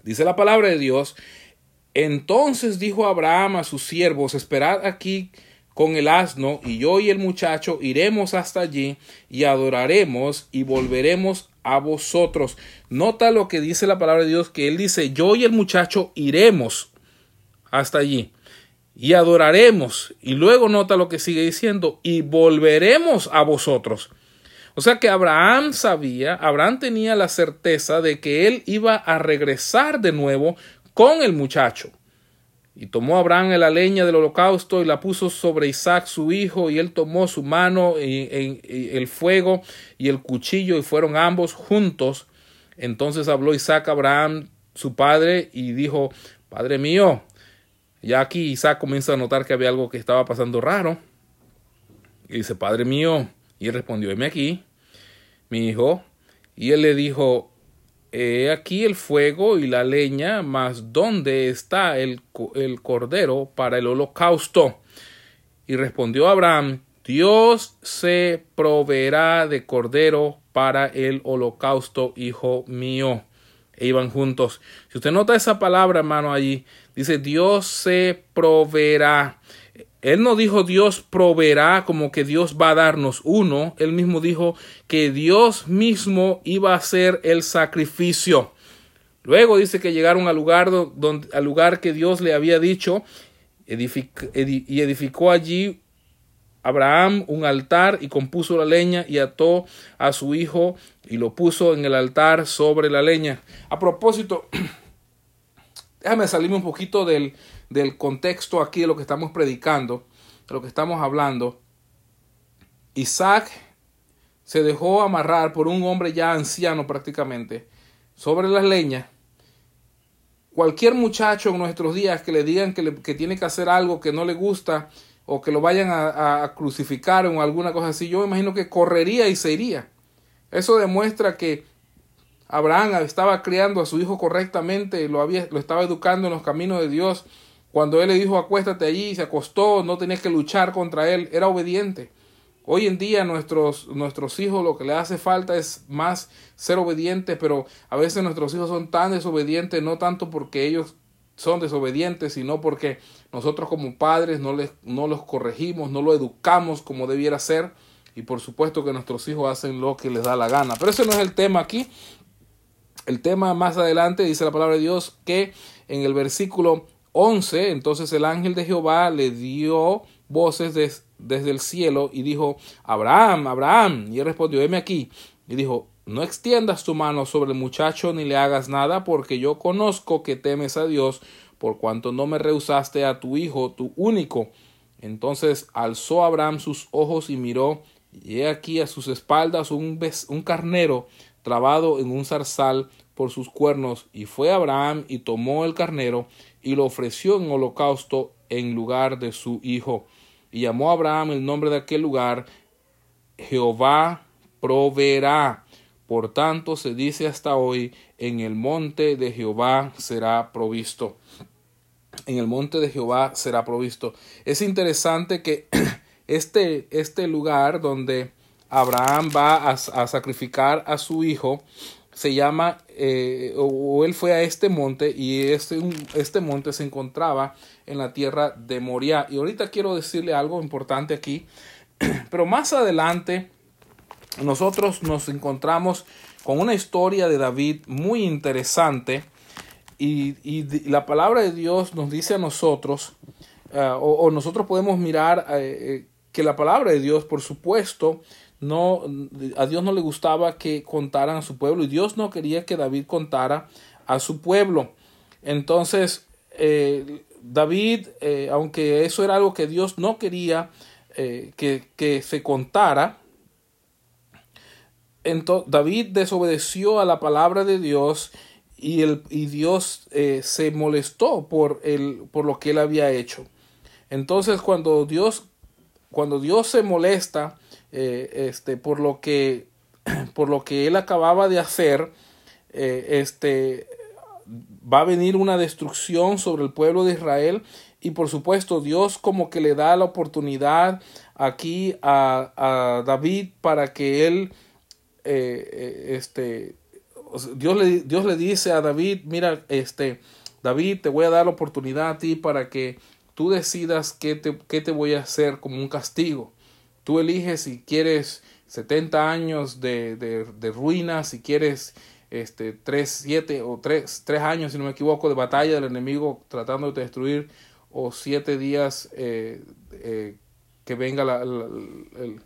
dice la palabra de Dios, entonces dijo Abraham a sus siervos, esperad aquí con el asno, y yo y el muchacho iremos hasta allí y adoraremos y volveremos a vosotros. Nota lo que dice la palabra de Dios, que él dice, yo y el muchacho iremos hasta allí y adoraremos. Y luego nota lo que sigue diciendo, y volveremos a vosotros. O sea que Abraham sabía, Abraham tenía la certeza de que él iba a regresar de nuevo con el muchacho. Y tomó Abraham la leña del holocausto y la puso sobre Isaac su hijo, y él tomó su mano y, el fuego y el cuchillo, y fueron ambos juntos. Entonces habló Isaac a Abraham, su padre, y dijo, Padre mío, ya aquí Isaac comienza a notar que había algo que estaba pasando raro. Y dice, Padre mío, y él respondió, heme aquí, mi hijo. Y él le dijo, He aquí el fuego y la leña, mas ¿dónde está el, el cordero para el holocausto? Y respondió Abraham, Dios se proveerá de cordero para el holocausto, hijo mío. E iban juntos. Si usted nota esa palabra, hermano, allí, dice Dios se proveerá. Él no dijo Dios proveerá como que Dios va a darnos uno. Él mismo dijo que Dios mismo iba a hacer el sacrificio. Luego dice que llegaron al lugar, al lugar que Dios le había dicho y edificó allí Abraham un altar y compuso la leña y ató a su hijo y lo puso en el altar sobre la leña. A propósito, déjame salirme un poquito del, del contexto aquí de lo que estamos predicando, de lo que estamos hablando. Isaac se dejó amarrar por un hombre ya anciano prácticamente sobre las leñas. Cualquier muchacho en nuestros días que le digan que, tiene que hacer algo que no le gusta o que lo vayan a, crucificar o alguna cosa así, yo imagino que correría y se iría. Eso demuestra que Abraham estaba criando a su hijo correctamente, lo, había, lo estaba educando en los caminos de Dios. Cuando él le dijo acuéstate allí, se acostó, no tenía que luchar contra él, era obediente. Hoy en día nuestros, nuestros hijos lo que le hace falta es más ser obedientes, pero a veces nuestros hijos son tan desobedientes, no tanto porque ellos son desobedientes, sino porque nosotros como padres no, les, no los corregimos, no lo educamos como debiera ser. Y por supuesto que nuestros hijos hacen lo que les da la gana. Pero ese no es el tema aquí. El tema más adelante dice la palabra de Dios que en el versículo 11, entonces el ángel de Jehová le dio voces des- desde el cielo y dijo, Abraham, Abraham. Y él respondió, heme aquí. Y dijo, no extiendas tu mano sobre el muchacho ni le hagas nada, porque yo conozco que temes a Dios, por cuanto no me rehusaste a tu hijo, tu único. Entonces alzó Abraham sus ojos y miró, y he aquí a sus espaldas un, un carnero trabado en un zarzal por sus cuernos, y fue Abraham y tomó el carnero y lo ofreció en holocausto en lugar de su hijo. Y llamó a Abraham el nombre de aquel lugar Jehová proveerá. Por tanto se dice hasta hoy, en el monte de Jehová será provisto. En el monte de Jehová será provisto. Es interesante que este, este lugar donde Abraham va a, a sacrificar a su hijo se llama, eh, o, él fue a este monte y este, este monte se encontraba en la tierra de Moria. Y ahorita quiero decirle algo importante aquí, pero más adelante nosotros nos encontramos con una historia de David muy interesante y, y la palabra de Dios nos dice a nosotros, uh, o, nosotros podemos mirar uh, que la palabra de Dios, por supuesto, no, a Dios no le gustaba que contaran a su pueblo y Dios no quería que David contara a su pueblo. Entonces, eh, David, eh, aunque eso era algo que Dios no quería eh, que, que, se contara, David desobedeció a la palabra de Dios y, el, y Dios se molestó por, el, por lo que él había hecho. Entonces, cuando Dios, cuando Dios se molesta, eh, este, por lo que por lo que él acababa de hacer, eh, este, va a venir una destrucción sobre el pueblo de Israel y por supuesto Dios como que le da la oportunidad aquí a, a David para que él eh, este Dios le, Dios le dice a David mira este David te voy a dar la oportunidad a ti para que tú decidas qué te, qué te voy a hacer como un castigo Tú eliges si quieres 70 años de, de, de ruina, si quieres este, 3, 7 o 3, 3, años, si no me equivoco, de batalla del enemigo tratando de destruir, o 7 días eh, eh, que venga la, el,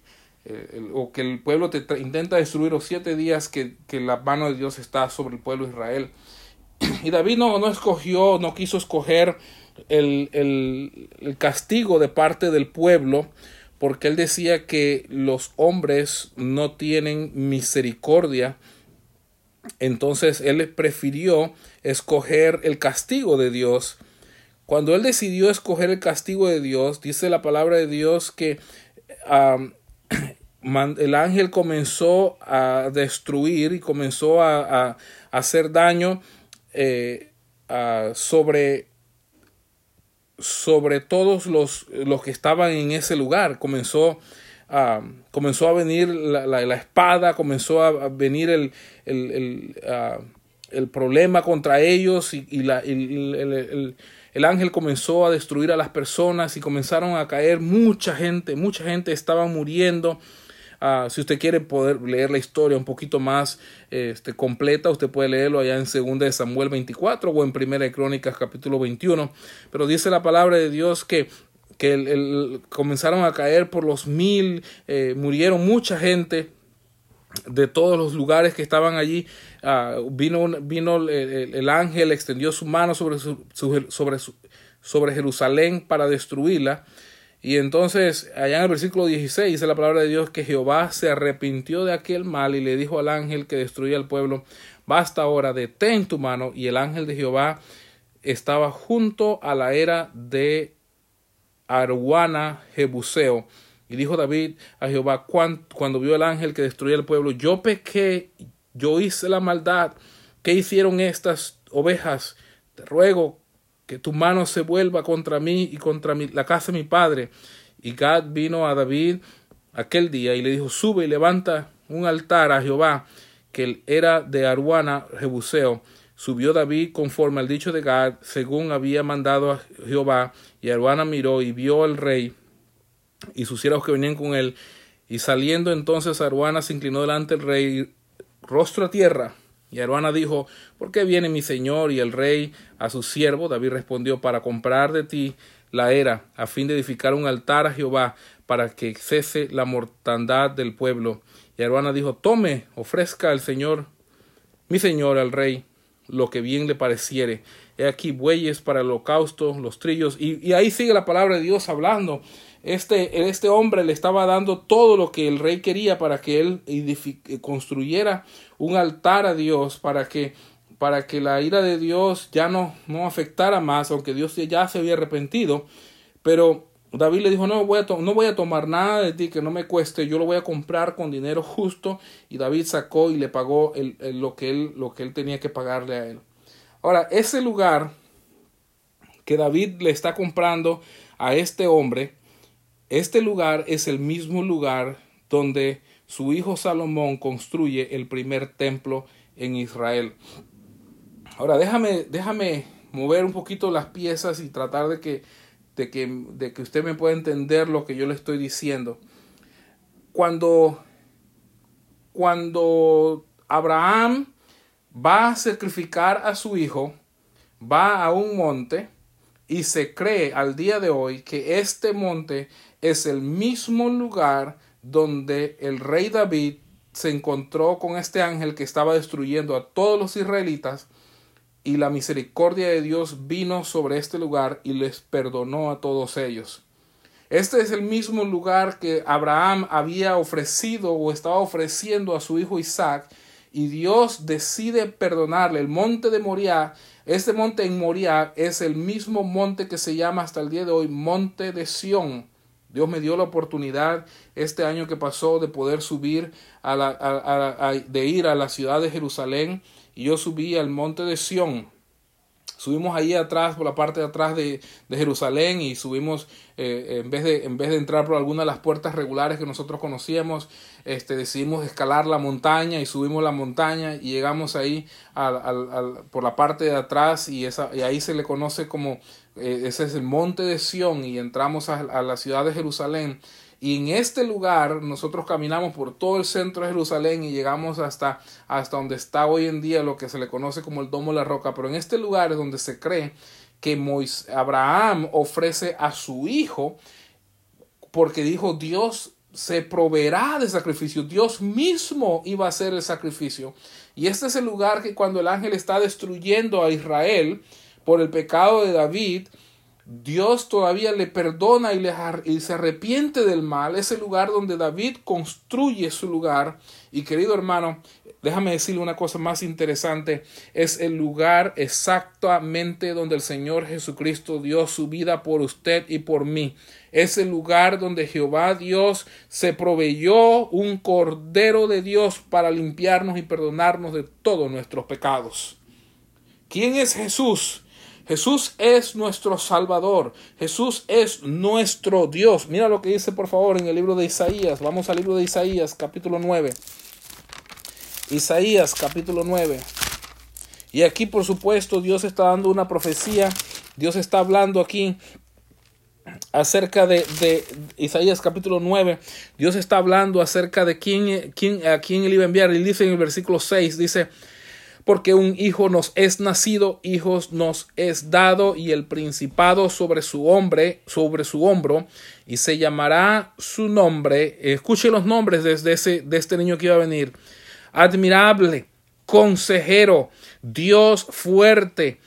el, o que el pueblo te intenta destruir, o 7 días que, que la mano de Dios está sobre el pueblo de Israel. Y David no, no escogió, no quiso escoger el, el castigo de parte del pueblo, porque él decía que los hombres no tienen misericordia. Entonces él prefirió escoger el castigo de Dios. Cuando él decidió escoger el castigo de Dios, dice la palabra de Dios que el ángel comenzó a destruir y comenzó a, hacer daño eh, sobre sobre todos los, los que estaban en ese lugar. Comenzó, uh, comenzó a venir la, la, la, espada, comenzó a venir el, el, el, uh, el problema contra ellos y, y, la, el, el, ángel comenzó a destruir a las personas y comenzaron a caer mucha gente, mucha gente estaba muriendo. Uh, si usted quiere poder leer la historia un poquito más este, completa, usted puede leerlo allá en 2 de Samuel 24 o en 1 de Crónicas capítulo 21. Pero dice la palabra de Dios que, que comenzaron a caer por los mil, eh, murieron mucha gente de todos los lugares que estaban allí. Uh, vino vino el, el, ángel, extendió su mano sobre, sobre, sobre Jerusalén para destruirla. Y entonces, allá en el versículo 16 dice la palabra de Dios que Jehová se arrepintió de aquel mal y le dijo al ángel que destruía al pueblo, basta ahora, detén tu mano. Y el ángel de Jehová estaba junto a la era de Arwana Jebuseo. Y dijo David a Jehová cuando vio el ángel que destruía el pueblo, yo pequé, yo hice la maldad. ¿Qué hicieron estas ovejas? Te ruego que tu mano se vuelva contra mí y contra mi, la casa de mi padre. Y Gad vino a David aquel día y le dijo, sube y levanta un altar a Jehová, que era de Aruana, Jebuseo. Subió David conforme al dicho de Gad, según había mandado a Jehová, y Aruana miró y vio al rey y sus siervos que venían con él, y saliendo entonces Aruana se inclinó delante del rey, rostro a tierra, y Aruana dijo, ¿por qué viene mi señor y el rey a su siervo? David respondió, para comprar de ti la era, a fin de edificar un altar a Jehová, para que cese la mortandad del pueblo. Y Aruana dijo, tome, ofrezca al señor, mi señor, al rey, lo que bien le pareciere. He aquí bueyes para el holocausto, los trillos, y, y ahí sigue la palabra de Dios hablando. Este, este hombre le estaba dando todo lo que el rey quería para que él construyera un altar a Dios, para que, para que la ira de Dios ya no, no afectara más, aunque Dios ya se había arrepentido. Pero David le dijo, no voy, a no voy a tomar nada de ti que no me cueste, yo lo voy a comprar con dinero justo. Y David sacó y le pagó lo, que él, lo que él tenía que pagarle a él. Ahora, ese lugar que David le está comprando a este hombre, este lugar es el mismo lugar donde su hijo Salomón construye el primer templo en Israel. Ahora déjame, déjame mover un poquito las piezas y tratar de que, de que, de que usted me pueda entender lo que yo le estoy diciendo. Cuando, cuando Abraham va a sacrificar a su hijo, va a un monte y se cree al día de hoy que este monte es el mismo lugar donde el rey David se encontró con este ángel que estaba destruyendo a todos los israelitas y la misericordia de Dios vino sobre este lugar y les perdonó a todos ellos. Este es el mismo lugar que Abraham había ofrecido o estaba ofreciendo a su hijo Isaac y Dios decide perdonarle. El monte de Moriah, este monte en Moriah es el mismo monte que se llama hasta el día de hoy Monte de Sión. Dios me dio la oportunidad este año que pasó de poder subir a la, de ir a la ciudad de Jerusalén y yo subí al monte de Sión. Subimos ahí atrás, por la parte de atrás de, de Jerusalén y subimos, eh, en, vez de, en vez de entrar por alguna de las puertas regulares que nosotros conocíamos, este, decidimos escalar la montaña y subimos la montaña y llegamos ahí al, al, por la parte de atrás y, esa, y ahí se le conoce como ese es el monte de Sión y entramos a, la ciudad de Jerusalén. Y en este lugar nosotros caminamos por todo el centro de Jerusalén y llegamos hasta, hasta donde está hoy en día lo que se le conoce como el Domo de la Roca. Pero en este lugar es donde se cree que Moisés, Abraham ofrece a su hijo porque dijo Dios se proveerá de sacrificio. Dios mismo iba a hacer el sacrificio. Y este es el lugar que cuando el ángel está destruyendo a Israel, por el pecado de David, Dios todavía le perdona y, le, y se arrepiente del mal. Es el lugar donde David construye su lugar. Y querido hermano, déjame decirle una cosa más interesante. Es el lugar exactamente donde el Señor Jesucristo dio su vida por usted y por mí. Es el lugar donde Jehová Dios se proveyó un cordero de Dios para limpiarnos y perdonarnos de todos nuestros pecados. ¿Quién es Jesús? Jesús es nuestro Salvador. Jesús es nuestro Dios. Mira lo que dice por favor en el libro de Isaías. Vamos al libro de Isaías capítulo 9. Isaías capítulo 9. Y aquí por supuesto Dios está dando una profecía. Dios está hablando aquí acerca de, de, Isaías capítulo 9, Dios está hablando acerca de quién, quién, a quién él iba a enviar. Y dice en el versículo 6, dice, porque un hijo nos es nacido, hijos nos es dado, y el principado sobre su hombre, sobre su hombro, y se llamará su nombre. Escuche los nombres desde ese, de este niño que iba a venir. Admirable, consejero, Dios fuerte,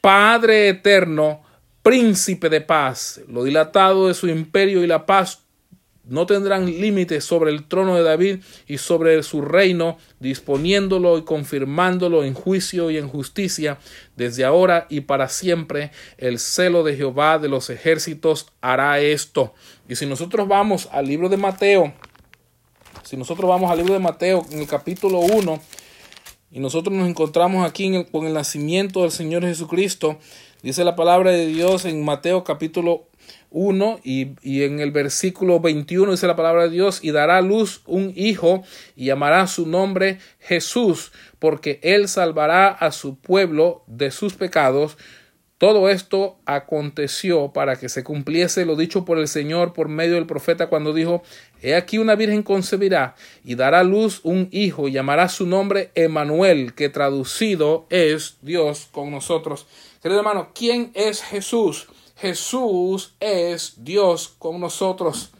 Padre eterno, príncipe de paz. Lo dilatado de su imperio y la paz no tendrán límites sobre el trono de David y sobre su reino, disponiéndolo y confirmándolo en juicio y en justicia, desde ahora y para siempre. El celo de Jehová de los ejércitos hará esto. Y si nosotros vamos al libro de Mateo, si nosotros vamos al libro de Mateo en el capítulo 1, y nosotros nos encontramos aquí con el nacimiento del Señor Jesucristo, dice la palabra de Dios en Mateo capítulo 1 y, y, en el versículo 21 dice la palabra de Dios y dará luz un hijo y llamará su nombre Jesús porque él salvará a su pueblo de sus pecados. Todo esto aconteció para que se cumpliese lo dicho por el Señor por medio del profeta cuando dijo, He aquí una virgen concebirá y dará luz un hijo y llamará su nombre Emanuel, que traducido es Dios con nosotros. Querido hermano, ¿quién es Jesús? Jesús es Dios con nosotros.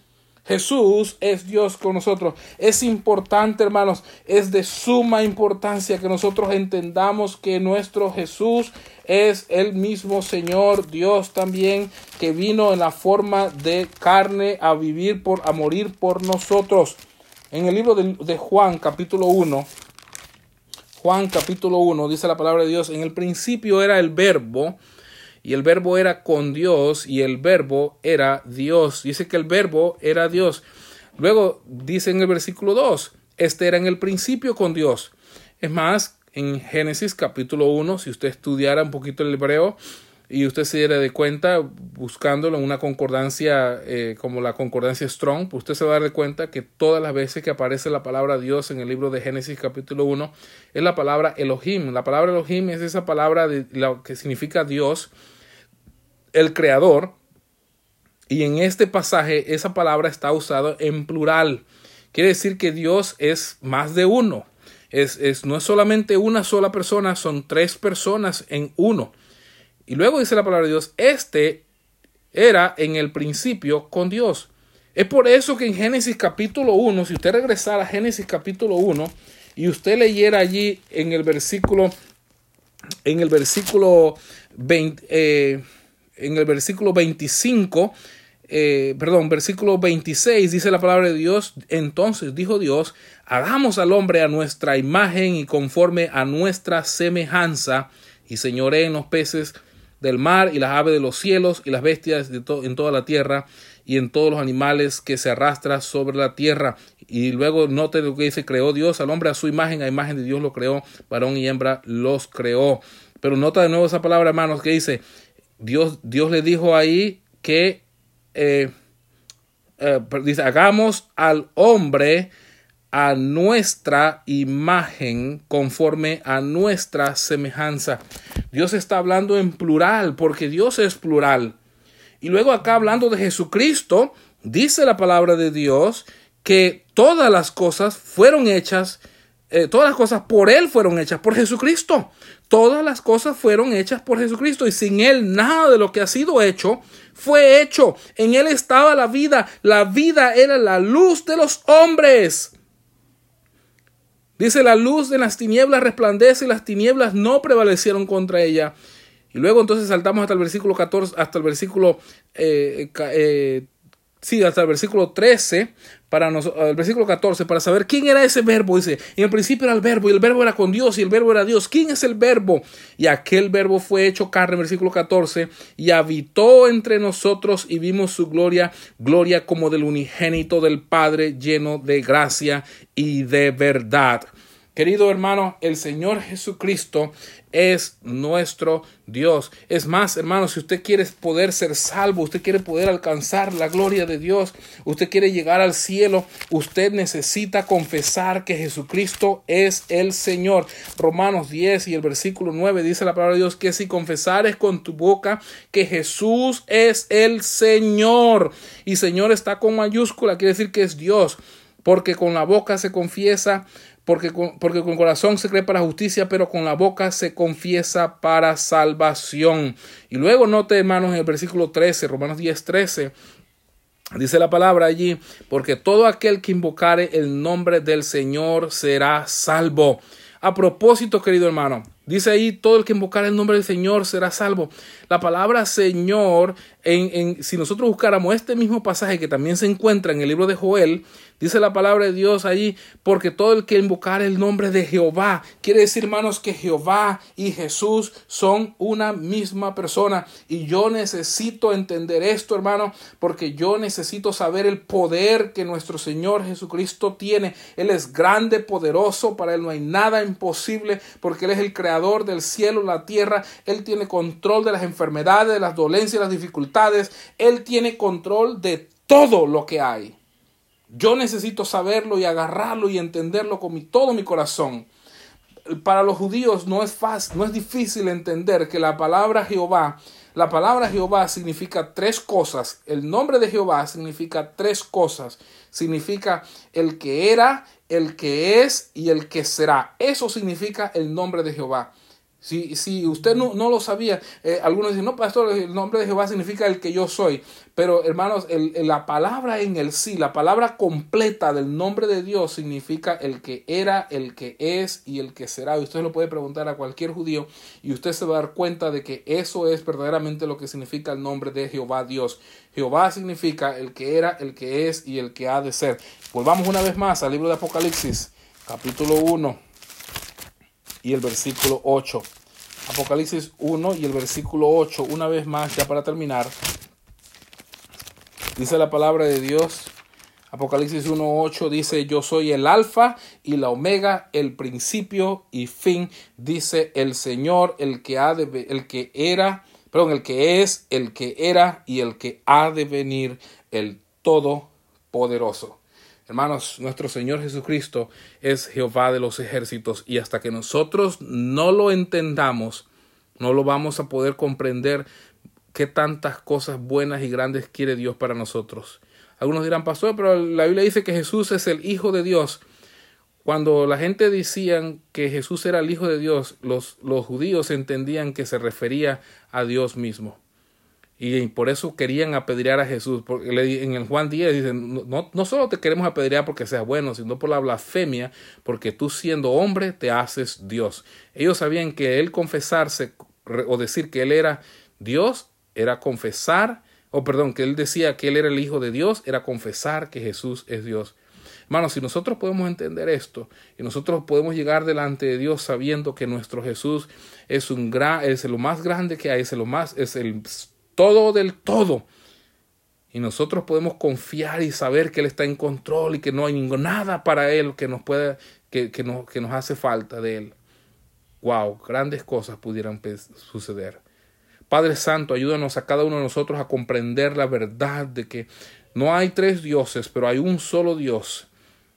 Jesús es Dios con nosotros. Es importante, hermanos, es de suma importancia que nosotros entendamos que nuestro Jesús es el mismo Señor Dios también que vino en la forma de carne a vivir por a morir por nosotros. En el libro de, Juan capítulo 1 Juan capítulo 1 dice la palabra de Dios, en el principio era el verbo y el verbo era con Dios y el verbo era Dios. Dice que el verbo era Dios. Luego dice en el versículo 2, este era en el principio con Dios. Es más, en Génesis capítulo 1, si usted estudiara un poquito el hebreo y usted se diera de cuenta buscándolo en una concordancia eh, como la concordancia Strong, pues usted se va a dar de cuenta que todas las veces que aparece la palabra Dios en el libro de Génesis capítulo 1 es la palabra Elohim. La palabra Elohim es esa palabra de, que significa Dios el creador. Y en este pasaje esa palabra está usada en plural. Quiere decir que Dios es más de uno. Es, es, no es solamente una sola persona, son tres personas en uno. Y luego dice la palabra de Dios, este era en el principio con Dios. Es por eso que en Génesis capítulo 1, si usted regresara a Génesis capítulo 1 y usted leyera allí en el versículo, en el versículo 20, eh, en el versículo 25, eh, perdón, versículo 26 dice la palabra de Dios, entonces dijo Dios, hagamos al hombre a nuestra imagen y conforme a nuestra semejanza, y señoré en los peces del mar y las aves de los cielos y las bestias de en toda la tierra y en todos los animales que se arrastran sobre la tierra. Y luego note lo que dice, creó Dios al hombre a su imagen, a imagen de Dios lo creó, varón y hembra los creó. Pero nota de nuevo esa palabra, hermanos, que dice, Dios, Dios le dijo ahí que eh, eh, dice, hagamos al hombre a nuestra imagen conforme a nuestra semejanza. Dios está hablando en plural porque Dios es plural. Y luego acá hablando de Jesucristo, dice la palabra de Dios que todas las cosas fueron hechas, eh, todas las cosas por Él fueron hechas, por Jesucristo. Todas las cosas fueron hechas por Jesucristo y sin Él nada de lo que ha sido hecho fue hecho. En Él estaba la vida. La vida era la luz de los hombres. Dice, la luz de las tinieblas resplandece y las tinieblas no prevalecieron contra ella. Y luego entonces saltamos hasta el versículo 14, hasta el versículo eh, eh, sí, hasta el versículo 13, para el versículo 14, para saber quién era ese verbo. Dice, en el principio era el verbo, y el verbo era con Dios, y el verbo era Dios. ¿Quién es el verbo? Y aquel verbo fue hecho carne, versículo 14, y habitó entre nosotros, y vimos su gloria, gloria como del unigénito del Padre, lleno de gracia y de verdad. Querido hermano, el Señor Jesucristo es nuestro Dios. Es más, hermano, si usted quiere poder ser salvo, usted quiere poder alcanzar la gloria de Dios, usted quiere llegar al cielo, usted necesita confesar que Jesucristo es el Señor. Romanos 10 y el versículo 9 dice la palabra de Dios que si confesares con tu boca que Jesús es el Señor y Señor está con mayúscula, quiere decir que es Dios, porque con la boca se confiesa porque con, corazón se cree para justicia, pero con la boca se confiesa para salvación. Y luego note, hermanos, en el versículo 13, Romanos 10, 13, dice la palabra allí, porque todo aquel que invocare el nombre del Señor será salvo. A propósito, querido hermano, Dice ahí, todo el que invocar el nombre del Señor será salvo. La palabra Señor, en, si nosotros buscáramos este mismo pasaje que también se encuentra en el libro de Joel, dice la palabra de Dios allí, porque todo el que invocar el nombre de Jehová, quiere decir, hermanos, que Jehová y Jesús son una misma persona. Y yo necesito entender esto, hermano, porque yo necesito saber el poder que nuestro Señor Jesucristo tiene. Él es grande, poderoso, para Él no hay nada imposible, porque Él es el creador del cielo, la tierra. Él tiene control de las enfermedades, de las dolencias, las dificultades. Él tiene control de todo lo que hay. Yo necesito saberlo y agarrarlo y entenderlo con mi, todo mi corazón. Para los judíos no es fácil, no es difícil entender que la palabra Jehová, la palabra Jehová significa tres cosas. El nombre de Jehová significa tres cosas. Significa el que era, el que es y el que será. Eso significa el nombre de Jehová. Si, si usted no, no lo sabía, eh, algunos dicen, no, pastor, el nombre de Jehová significa el que yo soy. Pero hermanos, el, la palabra en el sí, la palabra completa del nombre de Dios significa el que era, el que es y el que será. Y usted lo puede preguntar a cualquier judío y usted se va a dar cuenta de que eso es verdaderamente lo que significa el nombre de Jehová Dios. Jehová significa el que era, el que es y el que ha de ser. Volvamos una vez más al libro de Apocalipsis, capítulo 1 y el versículo 8. Apocalipsis 1 y el versículo 8, una vez más, ya para terminar. Dice la palabra de Dios. Apocalipsis 1.8 dice, yo soy el alfa y la omega, el principio y fin, dice el Señor, el que ha de, el que era, perdón, el que es, el que era y el que ha de venir, el todopoderoso. Hermanos, nuestro Señor Jesucristo es Jehová de los ejércitos y hasta que nosotros no lo entendamos, no lo vamos a poder comprender qué tantas cosas buenas y grandes quiere Dios para nosotros. Algunos dirán, pastor, pero la Biblia dice que Jesús es el Hijo de Dios. Cuando la gente decían que Jesús era el Hijo de Dios, los, los judíos entendían que se refería a Dios mismo. Y por eso querían apedrear a Jesús. Porque en el Juan 10 dicen, no, no solo te queremos apedrear porque seas bueno, sino por la blasfemia, porque tú siendo hombre te haces Dios. Ellos sabían que él confesarse o decir que él era Dios era confesar, o perdón, que él decía que él era el Hijo de Dios, era confesar que Jesús es Dios. Hermanos, si nosotros podemos entender esto y nosotros podemos llegar delante de Dios sabiendo que nuestro Jesús es un gran, es lo más grande que hay, es lo más, es el todo del todo. Y nosotros podemos confiar y saber que Él está en control y que no hay nada para Él que nos pueda, que, que, que nos hace falta de Él. Wow, grandes cosas pudieran suceder. Padre Santo, ayúdanos a cada uno de nosotros a comprender la verdad de que no hay tres dioses, pero hay un solo Dios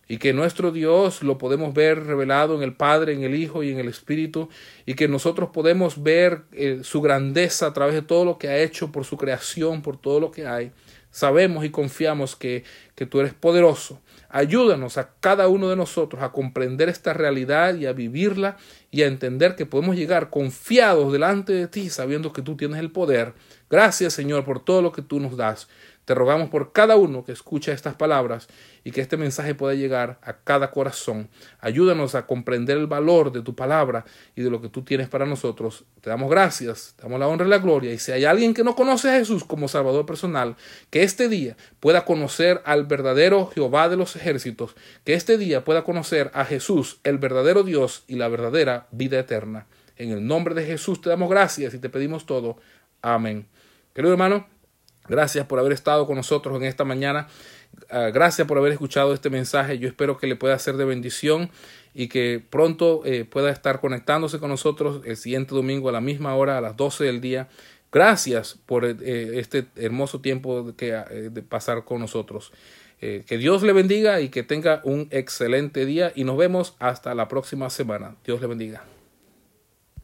y que nuestro Dios lo podemos ver revelado en el Padre, en el Hijo y en el Espíritu, y que nosotros podemos ver eh, su grandeza a través de todo lo que ha hecho por su creación, por todo lo que hay. Sabemos y confiamos que, que tú eres poderoso. Ayúdanos a cada uno de nosotros a comprender esta realidad y a vivirla y a entender que podemos llegar confiados delante de ti sabiendo que tú tienes el poder. Gracias Señor por todo lo que tú nos das. Te rogamos por cada uno que escucha estas palabras y que este mensaje pueda llegar a cada corazón. Ayúdanos a comprender el valor de tu palabra y de lo que tú tienes para nosotros. Te damos gracias, damos la honra y la gloria. Y si hay alguien que no conoce a Jesús como Salvador personal, que este día pueda conocer al verdadero Jehová de los ejércitos, que este día pueda conocer a Jesús, el verdadero Dios y la verdadera vida eterna. En el nombre de Jesús te damos gracias y te pedimos todo. Amén. Querido hermano, Gracias por haber estado con nosotros en esta mañana. Ah, gracias por haber escuchado este mensaje. Yo espero que le pueda ser de bendición y que pronto eh, pueda estar conectándose con nosotros el siguiente domingo a la misma hora, a las 12 del día. Gracias por eh, este hermoso tiempo que, eh, de pasar con nosotros. que Dios le bendiga y que tenga un excelente día y nos vemos hasta la próxima semana. Dios le bendiga.